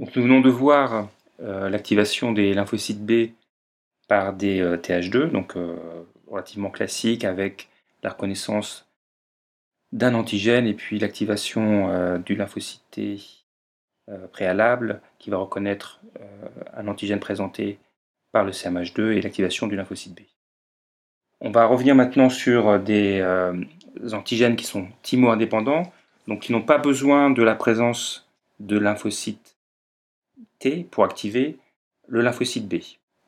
Nous venons de voir l'activation des lymphocytes B par des TH2, donc relativement classique, avec la reconnaissance d'un antigène et puis l'activation du lymphocyte T préalable qui va reconnaître un antigène présenté par le CMH2 et l'activation du lymphocyte B. On va revenir maintenant sur des antigènes qui sont thymo-indépendants, donc qui n'ont pas besoin de la présence de lymphocyte T pour activer le lymphocyte B.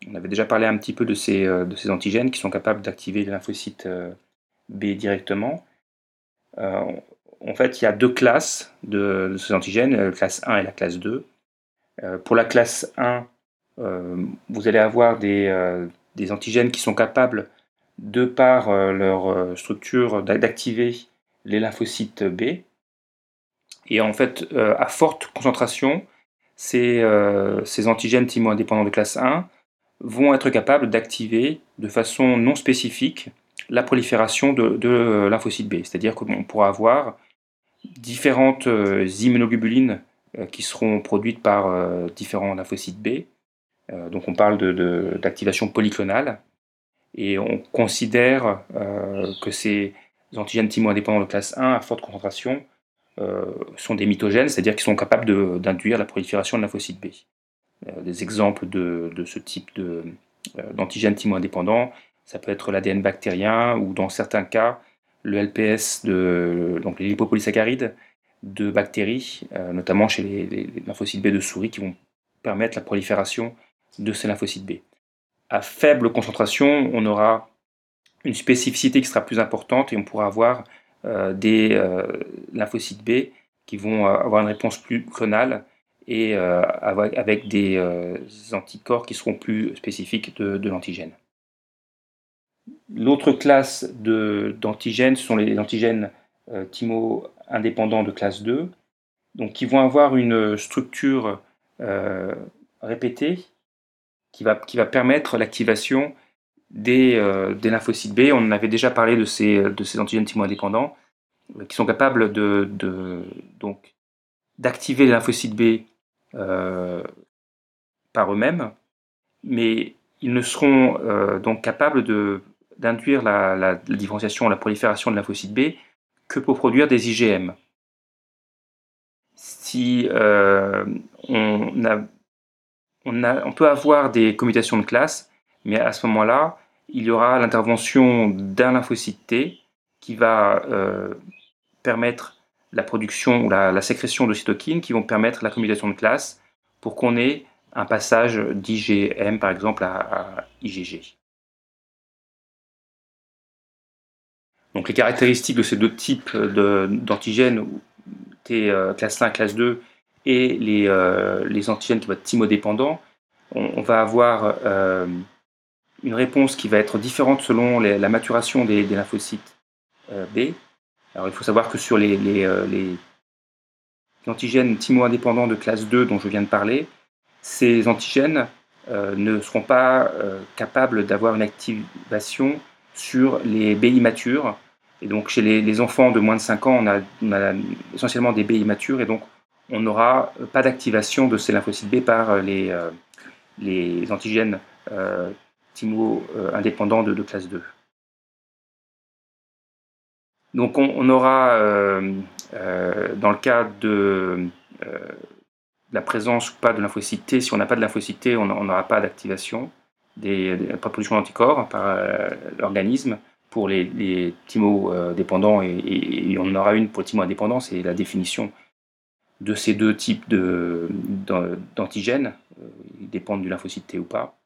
On avait déjà parlé un petit peu de ces, euh, antigènes qui sont capables d'activer les lymphocytes euh, B directement. Euh, en fait, il y a deux classes de, ces antigènes, la classe 1 et la classe 2. pour la classe 1, vous allez avoir des, antigènes qui sont capables, de par leur structure, d'activer les lymphocytes B. Et en fait, à forte concentration, ces, ces antigènes thymo-indépendants de classe 1 vont être capables d'activer de façon non spécifique la prolifération de, lymphocytes B. C'est-à-dire qu'on pourra avoir différentes euh, immunoglobulines euh, qui seront produites par euh, différents lymphocytes B. donc on parle d'activation polyclonale. Et on considère que ces antigènes thymo-indépendants de classe 1 à forte concentration sont des mitogènes, c'est-à-dire qu'ils sont capables d'induire la prolifération de lymphocytes B. Euh, des exemples de, ce type euh, d'antigènes thymo-indépendants. Ça peut être l'ADN bactérien ou dans certains cas le LPS, de, donc les lipopolysaccharides de bactéries, euh, notamment chez les, lymphocytes B de souris qui vont permettre la prolifération de ces lymphocytes B. À faible concentration, on aura une spécificité qui sera plus importante et on pourra avoir des lymphocytes B qui vont avoir une réponse plus clonale et euh, avec, des euh, anticorps qui seront plus spécifiques de, l'antigène. L'autre classe d'antigènes, sont les antigènes euh, thymo indépendants de classe 2, donc qui vont avoir une structure répétée qui va, qui va permettre l'activation des, des, lymphocytes B. On avait déjà parlé de ces, de antigènes thymo-indépendants qui sont capables de, de donc d'activer les lymphocytes B euh, par eux-mêmes, mais ils ne seront euh, donc capables d'induire la, différenciation, la prolifération de lymphocytes B que pour produire des IgM. Si euh, on, peut avoir des commutations de classe, mais à ce moment-là, il y aura l'intervention d'un lymphocyte T qui va permettre la production ou la, sécrétion de cytokines qui vont permettre la commutation de classe pour qu'on ait un passage d'IgM par exemple à, IgG. Donc les caractéristiques de ces deux types d'antigènes, T euh, classe 1, classe 2, et les, euh, les antigènes qui vont être thymodépendants, on, va avoir euh, une réponse qui va être différente selon la maturation des, lymphocytes B. Alors il faut savoir que sur les, euh, antigènes thymo-indépendants de classe 2 dont je viens de parler, ces antigènes euh, ne seront pas euh, capables d'avoir une activation sur les BI matures. Et donc chez les, enfants de moins de 5 ans, on a, essentiellement des BI matures et donc on n'aura pas d'activation de ces lymphocytes B par les, les antigènes thymo-indépendants de, de classe 2. Donc on, aura, euh, euh, dans le cas de euh, la présence ou pas de lymphocyte si on n'a pas de lymphocyte on n'aura pas d'activation des, des, de production d'anticorps par l'organisme pour les, les dépendants et, on en aura une pour les thymo-indépendants, c'est la définition de ces deux types d'antigènes, ils dépendent du lymphocyte ou pas.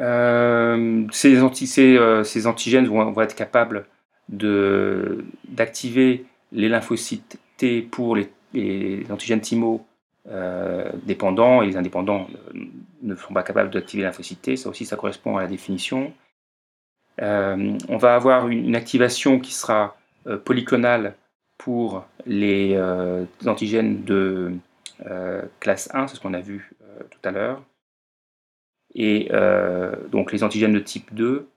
Euh, ces, euh, ces, antigènes vont, être capables d'activer les lymphocytes T pour les, antigènes TIMO euh, dépendants et les indépendants ne sont pas capables d'activer les lymphocytes T. Ça aussi, ça correspond à la définition. on va avoir une, activation qui sera polyclonale pour les antigènes de classe 1, c'est ce qu'on a vu tout à l'heure. Et euh, donc les antigènes de type 2,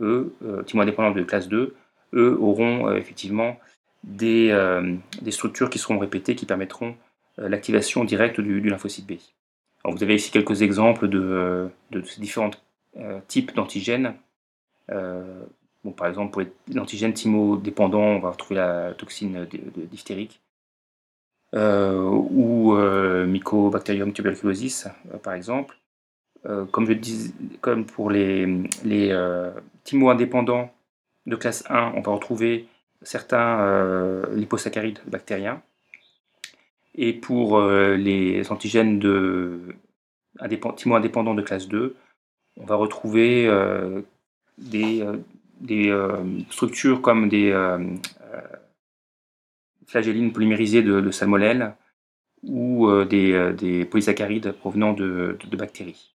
eux, euh, type indépendants de classe 2, eux auront euh, effectivement des, des, structures qui seront répétées qui permettront l'activation directe du, lymphocyte B. vous avez ici quelques exemples de, ces différents types d'antigènes. Bon, par exemple, pour l'antigène thymodépendant, on va retrouver la toxine diphtérique. ou Mycobacterium tuberculosis, par exemple. Dis, comme pour les, les thymo-indépendants de classe 1, on va retrouver certains euh, liposaccharides bactériens. Et pour euh, les antigènes de indépendants de classe 2, on va retrouver euh, des, structures comme des flagellines polymérisées de, de ou des, polysaccharides provenant de bactéries.